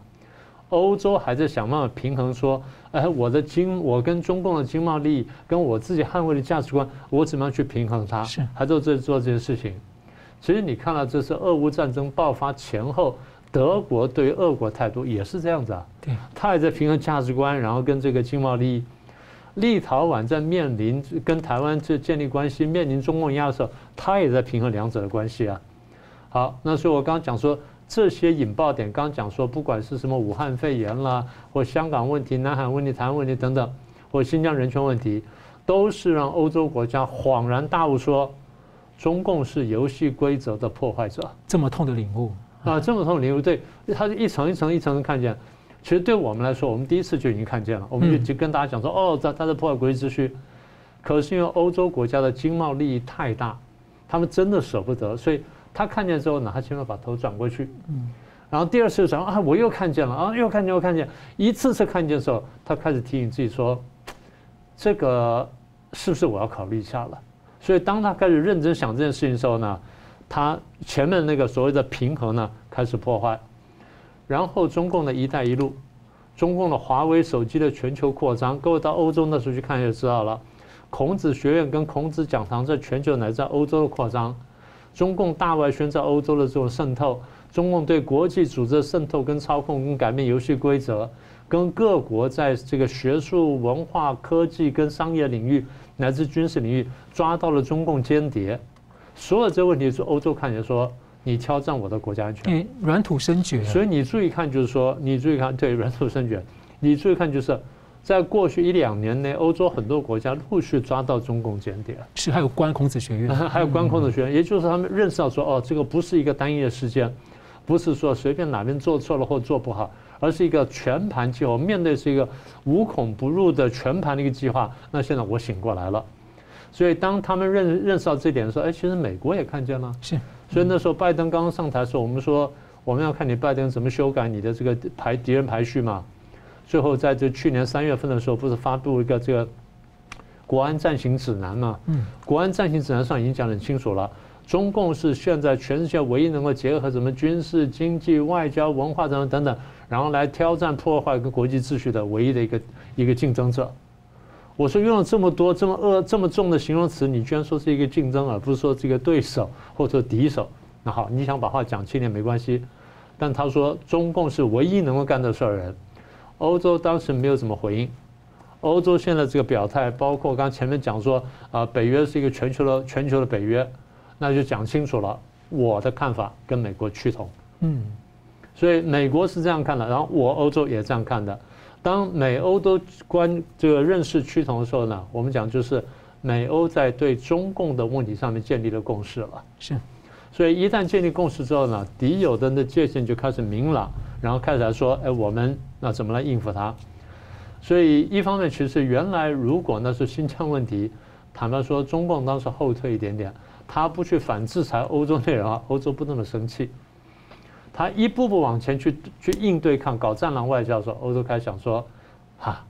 欧洲还在想办法平衡，说，哎，我的经，我跟中共的经贸利益，跟我自己捍卫的价值观，我怎么样去平衡它？是，还在做做这件事情。其实你看到这是俄乌战争爆发前后，德国对于俄国态度也是这样子啊。对，他也在平衡价值观，然后跟这个经贸利益。立陶宛在面临跟台湾这建立关系，面临中共压的时候，他也在平衡两者的关系啊。好，那所以我刚刚讲说。这些引爆点，刚刚讲说，不管是什么武汉肺炎啦，或香港问题、南海问题、台湾问题等等，或新疆人权问题，都是让欧洲国家恍然大悟，说中共是游戏规则的破坏者。这么痛的领悟啊，这么痛的领悟，对，他是一层一层一层的看见。其实对我们来说，我们第一次就已经看见了，我们就就跟大家讲说，哦，他他在破坏国际秩序。可是因为欧洲国家的经贸利益太大，他们真的舍不得，所以。他看见之后呢，他起码把头转过去，嗯，然后第二次转啊，我又看见了啊，又看见又看见，一次次看见的时候，他开始提醒自己说，这个是不是我要考虑一下了？所以当他开始认真想这件事情的时候呢，他前面那个所谓的平衡呢开始破坏，然后中共的一带一路，中共的华为手机的全球扩张，各位到欧洲那时候去看就知道了，孔子学院跟孔子讲堂在全球乃至欧洲的扩张。中共大外宣在欧洲的这种渗透，中共对国际组织的渗透跟操控跟改变游戏规则，跟各国在这个学术、文化、科技跟商业领域乃至军事领域抓到了中共间谍，所有这个问题是欧洲看见说你挑战我的国家安全，软土生绝。所以你注意看，就是说你注意看，对软土生绝，你注意看就是。在过去一两年内，欧洲很多国家陆续抓到中共间谍，是 还有关孔子学院，还有关孔子学院，也就是他们认识到说，哦，这个不是一个单一的事件，不是说随便哪边做错了或做不好，而是一个全盘计划，面对是一个无孔不入的全盘的一个计划。那现在我醒过来了，所以当他们认认识到这点的时候，哎，其实美国也看见了，是。所以那时候拜登刚刚上台的时候，我们说我们要看你拜登怎么修改你的这个排敌人排序嘛。最后，在这去年三月份的时候，不是发布一个这个国安暂行指南嘛？嗯，国安暂行指南上已经讲得很清楚了，中共是现在全世界唯一能够结合什么军事、经济、外交、文化等等等等，然后来挑战、破坏跟国际秩序的唯一的一个一个竞争者。我说用了这么多这么恶这么重的形容词，你居然说是一个竞争，而不是说这个对手或者说敌手。那好，你想把话讲轻点没关系，但他说中共是唯一能够干这事儿的人。欧洲当时没有怎么回应，欧洲现在这个表态，包括刚前面讲说啊，北约是一个全球的全球的北约，那就讲清楚了，我的看法跟美国趋同，嗯，所以美国是这样看的，然后我欧洲也这样看的。当美欧都关这个认识趋同的时候呢，我们讲就是美欧在对中共的问题上面建立了共识了，是，所以一旦建立共识之后呢，敌友的那界限就开始明朗。然后开始来说，哎，我们那怎么来应付他？所以一方面，其实原来如果那是新疆问题，坦白说，中共当时后退一点点，他不去反制裁欧洲那人啊，欧洲不那么生气。他一步步往前去去应对抗，搞战狼外交的时候，欧洲开始想说，哈，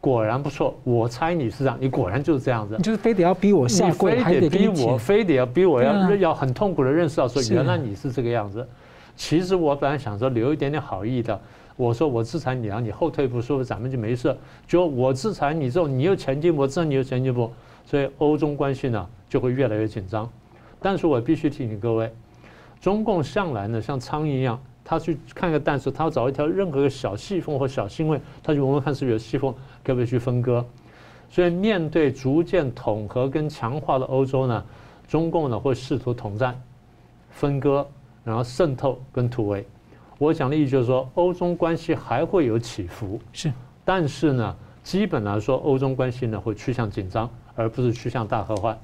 果然不错，我猜你是这样，你果然就是这样子，你就是非得要逼我下跪，你非得逼我，非得要逼我要要很痛苦的认识到说，原来你是这个样子。其实我本来想说留一点点好意的，我说我制裁你啊，你后退一步，说不咱们就没事。就我制裁你之后，你又前进步，我知道你又前进步，所以欧中关系呢就会越来越紧张。但是我必须提醒各位，中共向来呢像苍蝇一样，他去看个蛋时，他要找一条任何个小细缝或小腥味，他就闻闻看是不是有细缝，可不可以去分割。所以面对逐渐统合跟强化的欧洲呢，中共呢会试图统战、分割。然后渗透跟突围，我讲的意思就是说，欧中关系还会有起伏，是，但是呢，基本来说，欧中关系呢会趋向紧张，而不是趋向大和缓。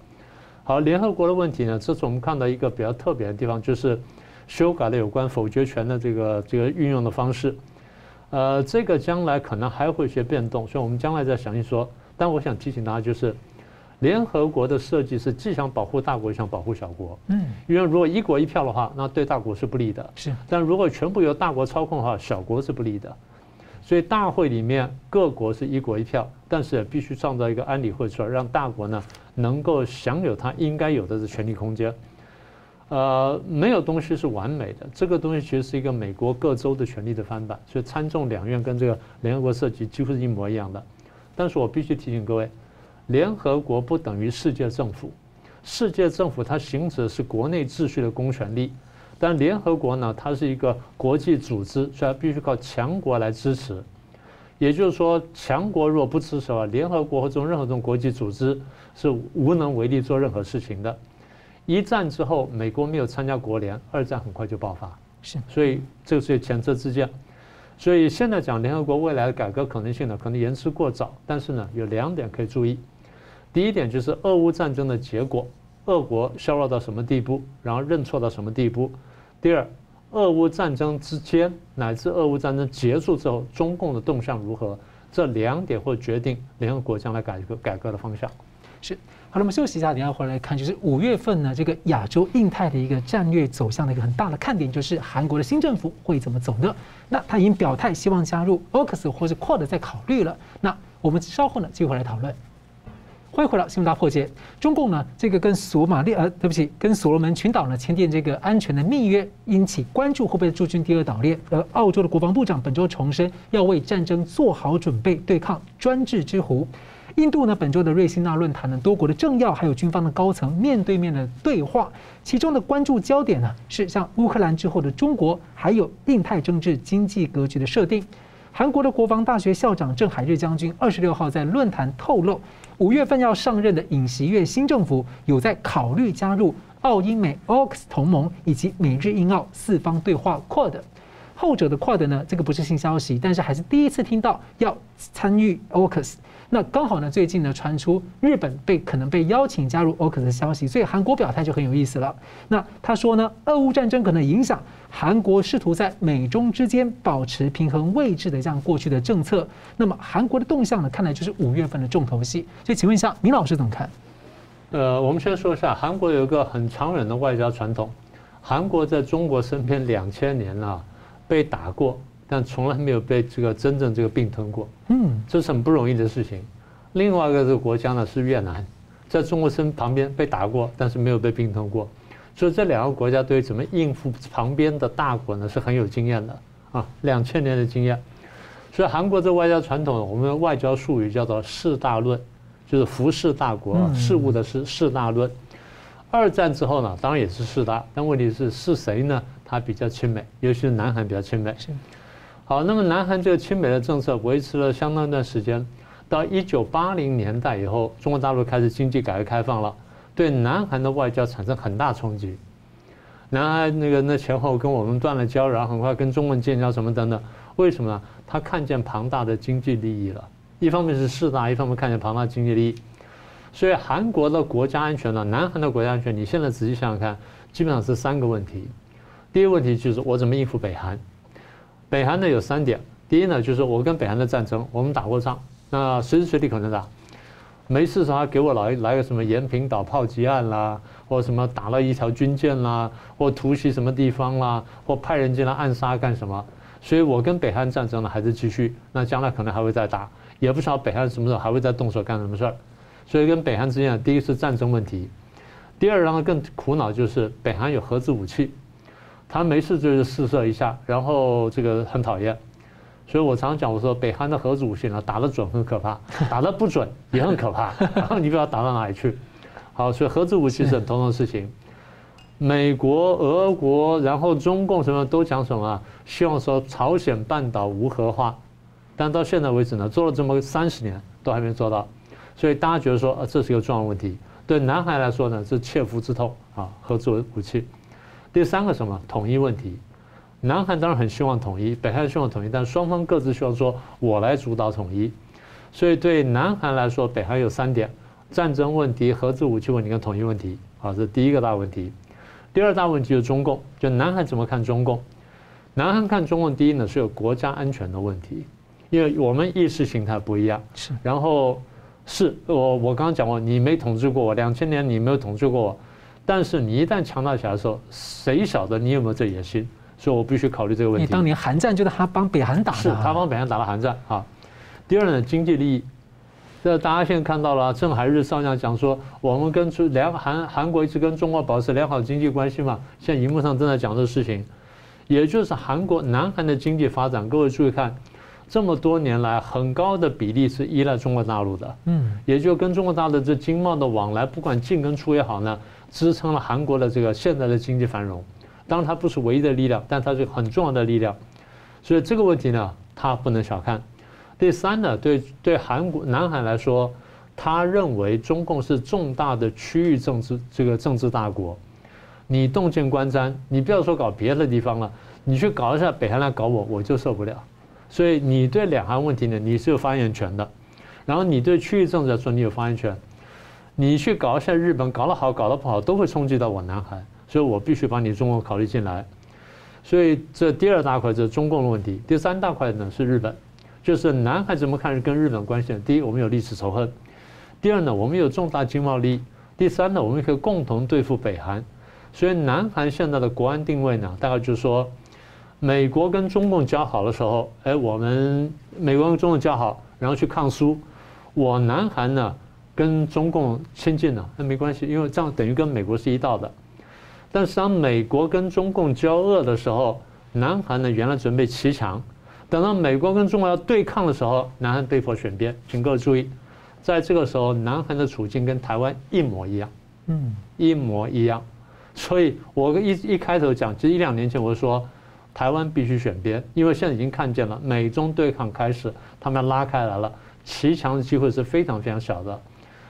好，联合国的问题呢，这次我们看到一个比较特别的地方，就是修改了有关否决权的这个这个运用的方式。呃，这个将来可能还会有些变动，所以我们将来再详细说。但我想提醒大家就是。联合国的设计是既想保护大国，又想保护小国。嗯，因为如果一国一票的话，那对大国是不利的。是，但如果全部由大国操控的话，小国是不利的。所以大会里面各国是一国一票，但是也必须创造一个安理会出来，让大国呢能够享有它应该有的这权力空间。呃，没有东西是完美的，这个东西其实是一个美国各州的权力的翻版，所以参众两院跟这个联合国设计几乎是一模一样的。但是我必须提醒各位，联合国不等于世界政府，世界政府它行使的是国内秩序的公权力，但联合国呢，它是一个国际组织，所以它必须靠强国来支持。也就是说，强国若不支持的话，联合国或者任何这种国际组织是无能为力做任何事情的。一战之后，美国没有参加国联，二战很快就爆发。是，所以这个是前车之鉴。所以现在讲联合国未来的改革可能性呢，可能言之过早。但是呢，有两点可以注意。第一点就是俄乌战争的结果，俄国削弱到什么地步，然后认错到什么地步。第二。俄乌战争之间，乃至俄乌战争结束之后，中共的动向如何？这两点会决定联合国将来改革改革的方向。是，好了，我们休息一下，等下回来看，就是五月份呢，这个亚洲印太的一个战略走向的一个很大的看点，就是韩国的新政府会怎么走呢？那他已经表态希望加入 AUKUS 或是 QUAD 在考虑了。那我们稍后呢，继续回来讨论。欢迎回到新闻大破解。中共呢，这个跟索马利呃，对不起，跟所罗门群岛呢签订这个安全的密约，引起关注，会不会驻军第二岛链？而澳洲的国防部长本周重申，要为战争做好准备，对抗专制之狐。印度呢，本周的瑞辛纳论坛呢，多国的政要还有军方的高层面对面的对话，其中的关注焦点呢，是像乌克兰之后的中国，还有印太政治经济格局的设定。韩国的国防大学校长郑海日将军二十六号在论坛透露。五月份要上任的尹锡悦新政府有在考虑加入澳英美 AUKUS 同盟以及美日印澳四方对话 QUAD，后者的 QUAD 呢，这个不是新消息，但是还是第一次听到要参与 AUKUS。那刚好呢，最近呢传出日本被可能被邀请加入 AUKUS 的消息，所以韩国表态就很有意思了。那他说呢，俄乌战争可能影响韩国试图在美中之间保持平衡位置的这样过去的政策。那么韩国的动向呢，看来就是五月份的重头戏。所以请问一下，明老师怎么看？呃，我们先说一下，韩国有一个很长远的外交传统，韩国在中国身边两千年了，被打过。但从来没有被这个真正这个并吞过，嗯，这是很不容易的事情。另外一个这个国家呢是越南，在中国身旁边被打过，但是没有被并吞过，所以这两个国家对于怎么应付旁边的大国呢是很有经验的啊，两千年的经验。所以韩国这外交传统，我们的外交术语叫做“四大论”，就是服侍大国，事务的是四大论。二战之后呢，当然也是四大，但问题是是谁呢？他比较亲美，尤其是南韩比较亲美。好，那么南韩这个亲美的政策维持了相当一段时间，到一九八零年代以后，中国大陆开始经济改革开放了，对南韩的外交产生很大冲击。南韩那个那前后跟我们断了交，然后很快跟中国建交什么等等，为什么呢？他看见庞大的经济利益了，一方面是势大，一方面看见庞大经济利益。所以韩国的国家安全呢，南韩的国家安全，你现在仔细想想看，基本上是三个问题。第一个问题就是我怎么应付北韩。北韩呢有三点，第一呢就是我跟北韩的战争，我们打过仗，那随时随地可能打，没事的时候给我来来个什么延坪岛炮击案啦，或什么打了一条军舰啦，或突袭什么地方啦，或派人进来暗杀干什么，所以我跟北韩战争呢还是继续，那将来可能还会再打，也不知道北韩什么时候还会再动手干什么事儿，所以跟北韩之间，第一是战争问题，第二让他更苦恼就是北韩有核子武器。他没事就是试射一下，然后这个很讨厌，所以我常常讲，我说北韩的核子武器呢，打得准很可怕，打得不准也很可怕，然后你不知道打到哪里去。好，所以核子武器是很头疼的事情。美国、俄国，然后中共什么都讲什么，希望说朝鲜半岛无核化，但到现在为止呢，做了这么三十年都还没做到，所以大家觉得说，啊，这是一个重要问题。对南海来说呢，是切肤之痛啊，核子武器。第三个什么统一问题，南韩当然很希望统一，北韩希望统一，但双方各自希望说我来主导统一，所以对南韩来说，北韩有三点：战争问题、核子武器问题跟统一问题。好，这是第一个大问题。第二大问题就是中共，就南韩怎么看中共？南韩看中共，第一呢是有国家安全的问题，因为我们意识形态不一样。是，然后是我我刚刚讲过，你没统治过我，两千年你没有统治过我。但是你一旦强大起来的时候，谁晓得你有没有这野心？所以我必须考虑这个问题。你当年韩战就是他帮北韩打的，是他帮北韩打了韩战啊。第二呢，经济利益，这大家现在看到了，郑海日上将讲说，我们跟中两韩韩国一直跟中国保持良好经济关系嘛。现在荧幕上正在讲这个事情，也就是韩国南韩的经济发展，各位注意看，这么多年来很高的比例是依赖中国大陆的，嗯，也就跟中国大陆这经贸的往来，不管进跟出也好呢，支撑了韩国的这个现在的经济繁荣。当然它不是唯一的力量，但它是很重要的力量。所以这个问题呢，它不能小看。第三呢，对对韩国南韩来说，他认为中共是重大的区域政治这个政治大国，你动见观瞻，你不要说搞别的地方了，你去搞一下北韩来搞我，我就受不了。所以你对两韩问题呢，你是有发言权的。然后你对区域政治来说，你有发言权。你去搞一下日本，搞得好，搞得不好，都会冲击到我南韩，所以我必须把你中国考虑进来。所以这第二大块就是中共的问题，第三大块呢是日本，就是南韩怎么看是跟日本关系？第一，我们有历史仇恨；第二呢，我们有重大经贸利益；第三呢，我们可以共同对付北韩。所以南韩现在的国安定位呢，大概就是说，美国跟中共交好的时候，哎，我们美国跟中共交好，然后去抗苏，我南韩呢跟中共亲近了，那没关系，因为这样等于跟美国是一道的。但是当美国跟中共交恶的时候，南韩呢原来准备骑墙，等到美国跟中国要对抗的时候，南韩被迫选边。请各位注意，在这个时候，南韩的处境跟台湾一模一样，嗯，一模一样。所以我一一开头讲，其实一两年前我就说，台湾必须选边，因为现在已经看见了美中对抗开始，他们要拉开来了，骑墙的机会是非常非常小的。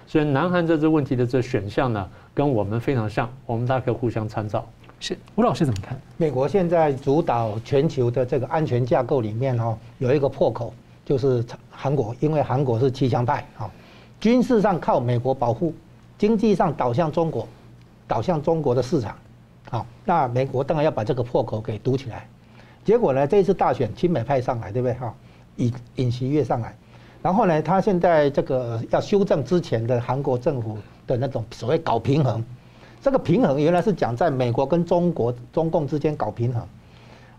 所以南韩这这问题的这选项呢，跟我们非常像，我们大家可以互相参照。是吴老师怎么看？美国现在主导全球的这个安全架构里面哦，有一个破口，就是韩国，因为韩国是七强派啊，军事上靠美国保护，经济上导向中国，导向中国的市场，好，那美国当然要把这个破口给堵起来。结果呢，这一次大选亲美派上来，对不对哈？尹尹锡悦上来。然后呢，他现在这个要修正之前的韩国政府的那种所谓搞平衡，这个平衡原来是讲在美国跟中国中共之间搞平衡，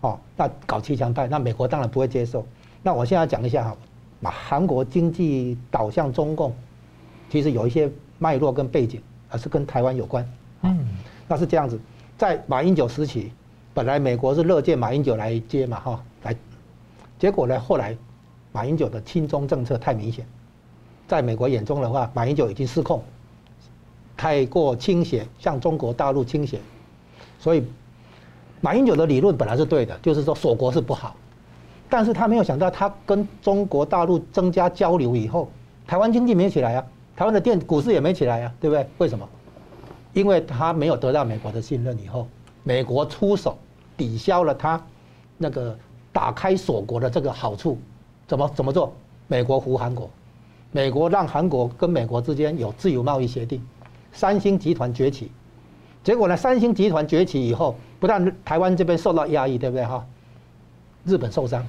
哦，那搞七强派，那美国当然不会接受。那我现在讲一下哈，把韩国经济导向中共，其实有一些脉络跟背景，而是跟台湾有关。嗯，那是这样子，在马英九时期，本来美国是乐见马英九来接嘛哈，来，结果呢后来。马英九的亲中政策太明显，在美国眼中的话，马英九已经失控，太过倾斜，向中国大陆倾斜，所以马英九的理论本来是对的，就是说锁国是不好，但是他没有想到，他跟中国大陆增加交流以后，台湾经济没起来啊，台湾的电股市也没起来啊，对不对？为什么？因为他没有得到美国的信任以后，美国出手抵消了他那个打开锁国的这个好处。怎么怎么做？美国扶韩国，美国让韩国跟美国之间有自由贸易协定，三星集团崛起，结果呢？三星集团崛起以后，不但台湾这边受到压抑，对不对哈？日本受伤，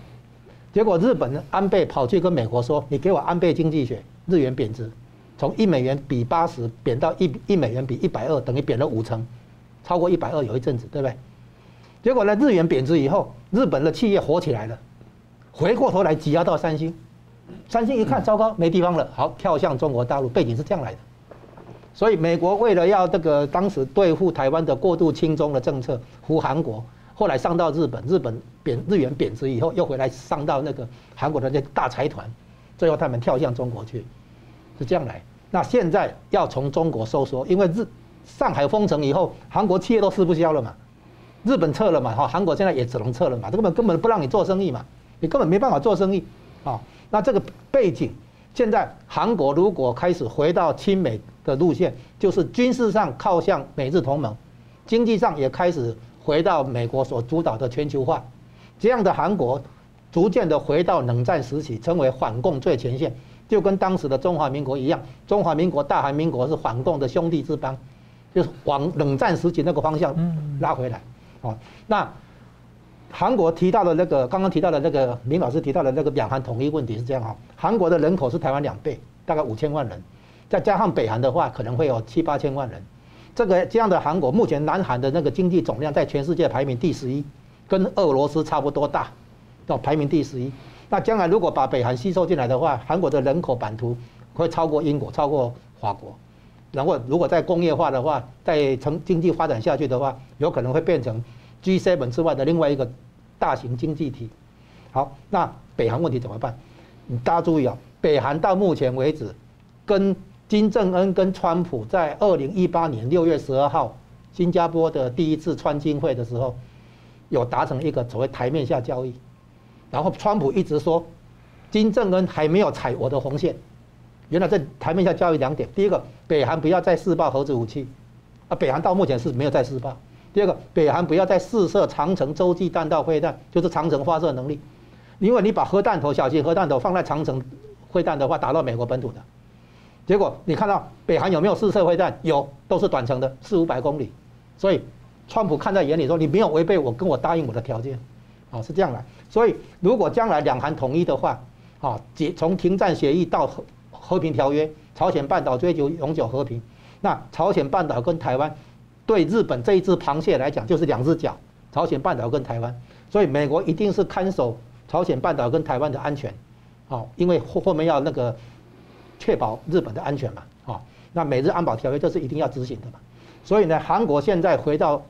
结果日本安倍跑去跟美国说：“你给我安倍经济学，日元贬值，从一美元比八十贬到一一美元比一百二，等于贬了五成，超过一百二有一阵子，对不对？结果呢？日元贬值以后，日本的企业火起来了。”回过头来挤压到三星，三星一看糟糕，没地方了，好跳向中国大陆，背景是这样来的。所以美国为了要这个当时对付台湾的过度亲中的政策，扶韩国，后来上到日本，日本贬日元贬值以后，又回来上到那个韩国的那大财团，最后他们跳向中国去，是这样来。那现在要从中国收缩，因为日上海封城以后，韩国企业都吃不消了嘛，日本撤了嘛，哈，韩国现在也只能撤了嘛，这根本根本不让你做生意嘛。你根本没办法做生意，啊，那这个背景，现在韩国如果开始回到亲美的路线，就是军事上靠向美日同盟，经济上也开始回到美国所主导的全球化，这样的韩国逐渐的回到冷战时期，成为反共最前线，就跟当时的中华民国一样，中华民国、大韩民国是反共的兄弟之邦，就是往冷战时期那个方向拉回来，啊，那。韩国提到的那个，刚刚提到的那个，明老师提到的那个两韩统一问题是这样哈，韩国的人口是台湾两倍，大概五千万人，再加上北韩的话，可能会有七八千万人。这个这样的韩国，目前南韩的那个经济总量在全世界排名第十一，跟俄罗斯差不多大，到排名第十一。那将来如果把北韩吸收进来的话，韩国的人口版图会超过英国，超过法国。然后如果再工业化的话，再成经济发展下去的话，有可能会变成 G7 之外的另外一个大型经济体。好，那北韩问题怎么办？你大家注意啊，北韩到目前为止，跟金正恩跟川普在二零一八年六月十二号新加坡的第一次川金会的时候，有达成一个所谓台面下交易。然后川普一直说，金正恩还没有踩我的红线。原来在台面下交易两点：第一个，北韩不要再试爆核子武器，啊，北韩到目前是没有再试爆；第二个，北韩不要再试射长城洲际弹道飞弹，就是长城发射能力。因为你把核弹头、小型核弹头放在长城飞弹的话，打到美国本土的，结果你看到北韩有没有试射飞弹？有，都是短程的，四五百公里。所以，川普看在眼里说：“你没有违背我跟我答应我的条件。”啊，是这样来。所以，如果将来两韩统一的话，啊，解从停战协议到和和平条约，朝鲜半岛追求永久和平，那朝鲜半岛跟台湾对日本这一只螃蟹来讲就是两只脚。朝鲜半岛跟台湾，所以美国一定是看守朝鲜半岛跟台湾的安全，好，因为后后面要那个确保日本的安全嘛，啊，那美日安保条约这是一定要执行的嘛。所以呢，韩国现在回到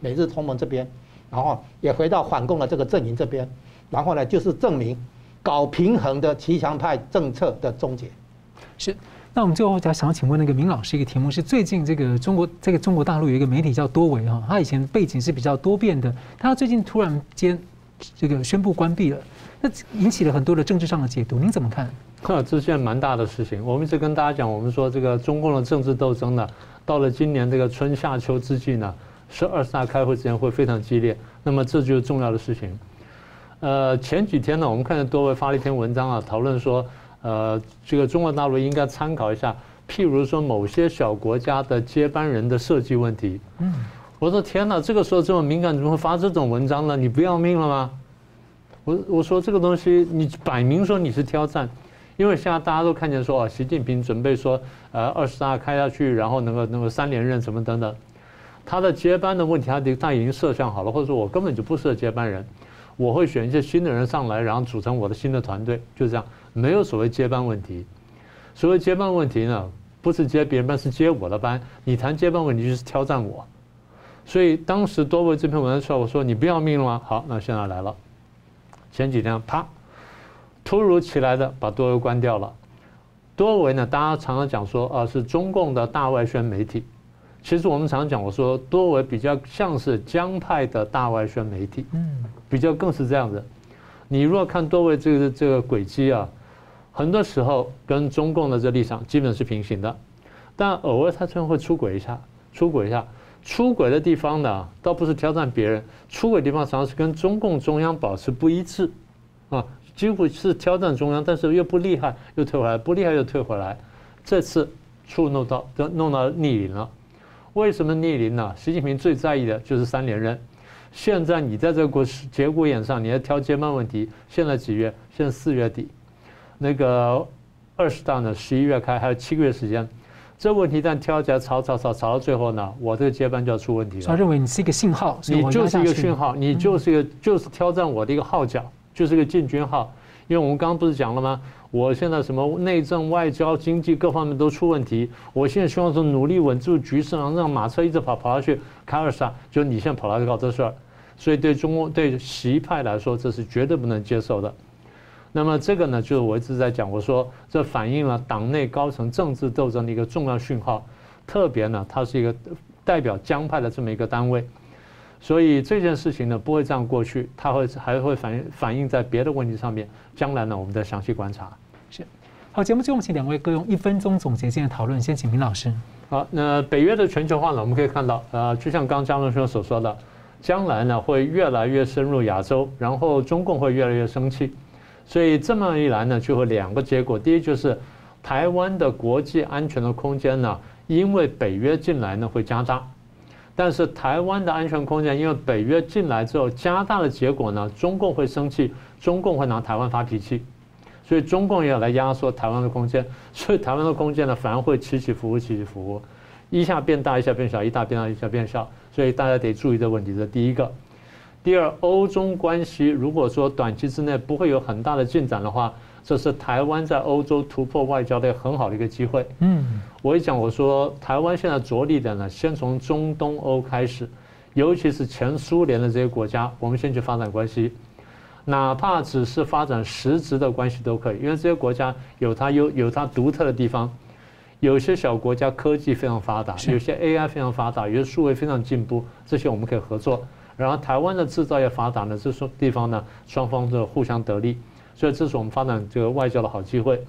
美日同盟这边，然后也回到反共的这个阵营这边，然后呢，就是证明搞平衡的骑墙派政策的终结。是，那我们最后再想请问那个明老师一个题目是：最近这个中国这个中国大陆有一个媒体叫多维哈，他以前背景是比较多变的，他最近突然间这个宣布关闭了，那引起了很多的政治上的解读，您怎么看？这是件蛮大的事情。我们一直跟大家讲，我们说这个中共的政治斗争呢。到了今年这个春夏秋之际呢，是二十大开会之前会非常激烈。那么这就是重要的事情。呃，前几天呢，我们看见多维发了一篇文章啊，讨论说，呃，这个中国大陆应该参考一下，譬如说某些小国家的接班人的设计问题。嗯，我说天哪，这个时候这么敏感，怎么会发这种文章呢？你不要命了吗？我我说这个东西，你摆明说你是挑战。因为现在大家都看见说啊，习近平准备说，呃，二十大开下去，然后能够能够三连任什么等等，他的接班的问题，他他已经设想好了，或者说我根本就不适合接班人，我会选一些新的人上来，然后组成我的新的团队，就这样，没有所谓接班问题。所谓接班问题呢，不是接别人班，是接我的班。你谈接班问题就是挑战我。所以当时多维这篇文章出来，我说你不要命了吗？好，那现在来了，前几天啪。突如其来的把多维关掉了，多维呢？大家常常讲说啊，是中共的大外宣媒体。其实我们常常讲，我说多维比较像是江派的大外宣媒体，嗯，比较更是这样子。你如果看多维这个这个轨迹啊，很多时候跟中共的这立场基本是平行的，但偶尔他真会出轨一下，出轨一下，出轨的地方呢，倒不是挑战别人，出轨的地方常常是跟中共中央保持不一致，啊。几乎是挑战中央，但是又不厉害，又退回来，不厉害又退回来。这次触弄到，都弄到逆鳞了。为什么逆鳞呢？习近平最在意的就是三连任。现在你在这个国节骨眼上，你要挑接班问题。现在几月？现在四月底。那个二十大呢？十一月开，还有七个月时间。这问题一旦挑起来，吵吵吵吵到最后呢，我这个接班就要出问题了。他认为你是一个信号，你就是一个讯号，你就是一个就是挑战我的一个号角。就是一个进军号，因为我们刚刚不是讲了吗？我现在什么内政、外交、经济各方面都出问题，我现在希望说努力稳住局势，让让马车一直跑跑下去，开二十大，就你现在跑来搞这事儿，所以对中国对习派来说，这是绝对不能接受的。那么这个呢，就是我一直在讲，我说这反映了党内高层政治斗争的一个重要讯号，特别呢，它是一个代表江派的这么一个单位。所以这件事情呢，不会这样过去，它会还会反映反映在别的问题上面。将来呢，我们再详细观察。是，好，节目最后请两位各用一分钟总结性的讨论。先请明老师。好，那北约的全球化呢，我们可以看到，呃，就像刚江龙兄所说的，将来呢会越来越深入亚洲，然后中共会越来越生气。所以这么一来呢，就会两个结果：第一就是台湾的国际安全的空间呢，因为北约进来呢会加大。但是台湾的安全空间，因为北约进来之后加大的结果呢，中共会生气，中共会拿台湾发脾气，所以中共也要来压缩台湾的空间，所以台湾的空间呢反而会起起伏伏，起起伏伏，一下变大，一下变小，一大变大，一下变小，所以大家得注意这问题，这第一个。第二，欧中关系如果说短期之内不会有很大的进展的话，这是台湾在欧洲突破外交的很好的一个机会。嗯，我一讲我说台湾现在着力的呢，先从中东欧开始，尤其是前苏联的这些国家，我们先去发展关系，哪怕只是发展实质的关系都可以，因为这些国家有它有有它独特的地方，有些小国家科技非常发达，有些 AI 非常发达，有些数位非常进步，这些我们可以合作。然后台湾的制造业发达呢，这些地方呢，双方的互相得利，所以这是我们发展这个外交的好机会。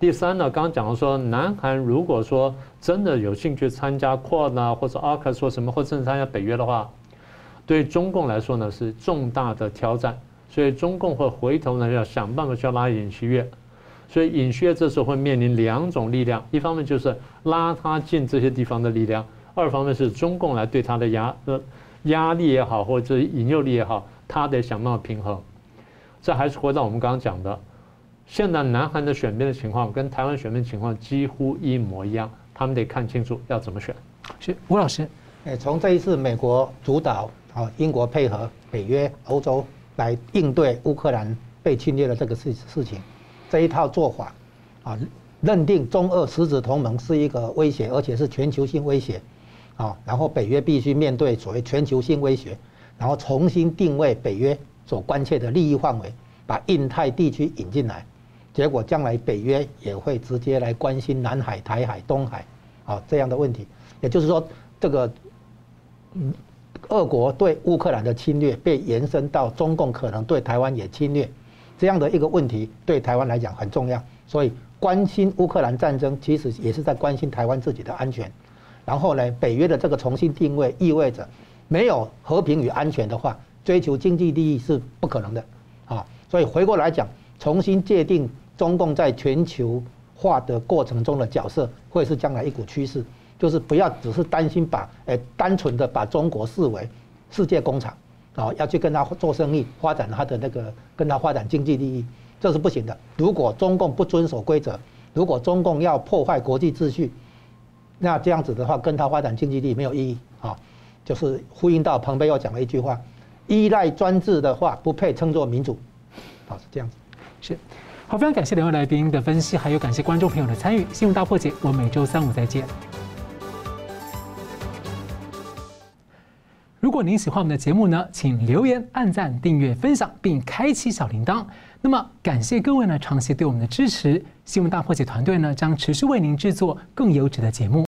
第三呢，刚刚讲了说，南韩如果说真的有兴趣参加 QUAD 啊，或者 AUKUS 说什么，或者参加北约的话，对中共来说呢是重大的挑战，所以中共会回头呢要想办法去拉尹锡悦，所以尹锡悦这时候会面临两种力量，一方面就是拉他进这些地方的力量，二方面是中共来对他的压呃。压力也好，或者引诱力也好，他得想办法平衡。这还是回到我们刚刚讲的，现在南韩的选边的情况跟台湾选边的情况几乎一模一样，他们得看清楚要怎么选。是吴老师，诶，从这一次美国主导啊，英国配合北约、欧洲来应对乌克兰被侵略的这个事事情，这一套做法啊，认定中俄实质同盟是一个威胁，而且是全球性威胁。啊，然后北约必须面对所谓全球性威胁，然后重新定位北约所关切的利益范围，把印太地区引进来，结果将来北约也会直接来关心南海、台海、东海，啊这样的问题。也就是说，这个，嗯俄国对乌克兰的侵略被延伸到中共可能对台湾也侵略，这样的一个问题对台湾来讲很重要，所以关心乌克兰战争其实也是在关心台湾自己的安全。然后呢，北约的这个重新定位意味着，没有和平与安全的话，追求经济利益是不可能的，啊，所以回过来讲，重新界定中共在全球化的过程中的角色，会是将来一股趋势，就是不要只是担心把，诶，单纯的把中国视为世界工厂，啊，要去跟他做生意，发展他的那个，跟他发展经济利益，这是不行的。如果中共不遵守规则，如果中共要破坏国际秩序，那这样子的话，跟他发展经济力没有意义啊，就是呼应到彭佩奥讲了一句话：依赖专制的话，不配称作民主。好，是这样子。是，好，非常感谢两位来宾的分析，还有感谢观众朋友的参与。新闻大破解，我们每周三五再见。如果您喜欢我们的节目呢，请留言、按赞、订阅、分享，并开启小铃铛。那么，感谢各位呢长期对我们的支持。新闻大破解团队呢将持续为您制作更优质的节目。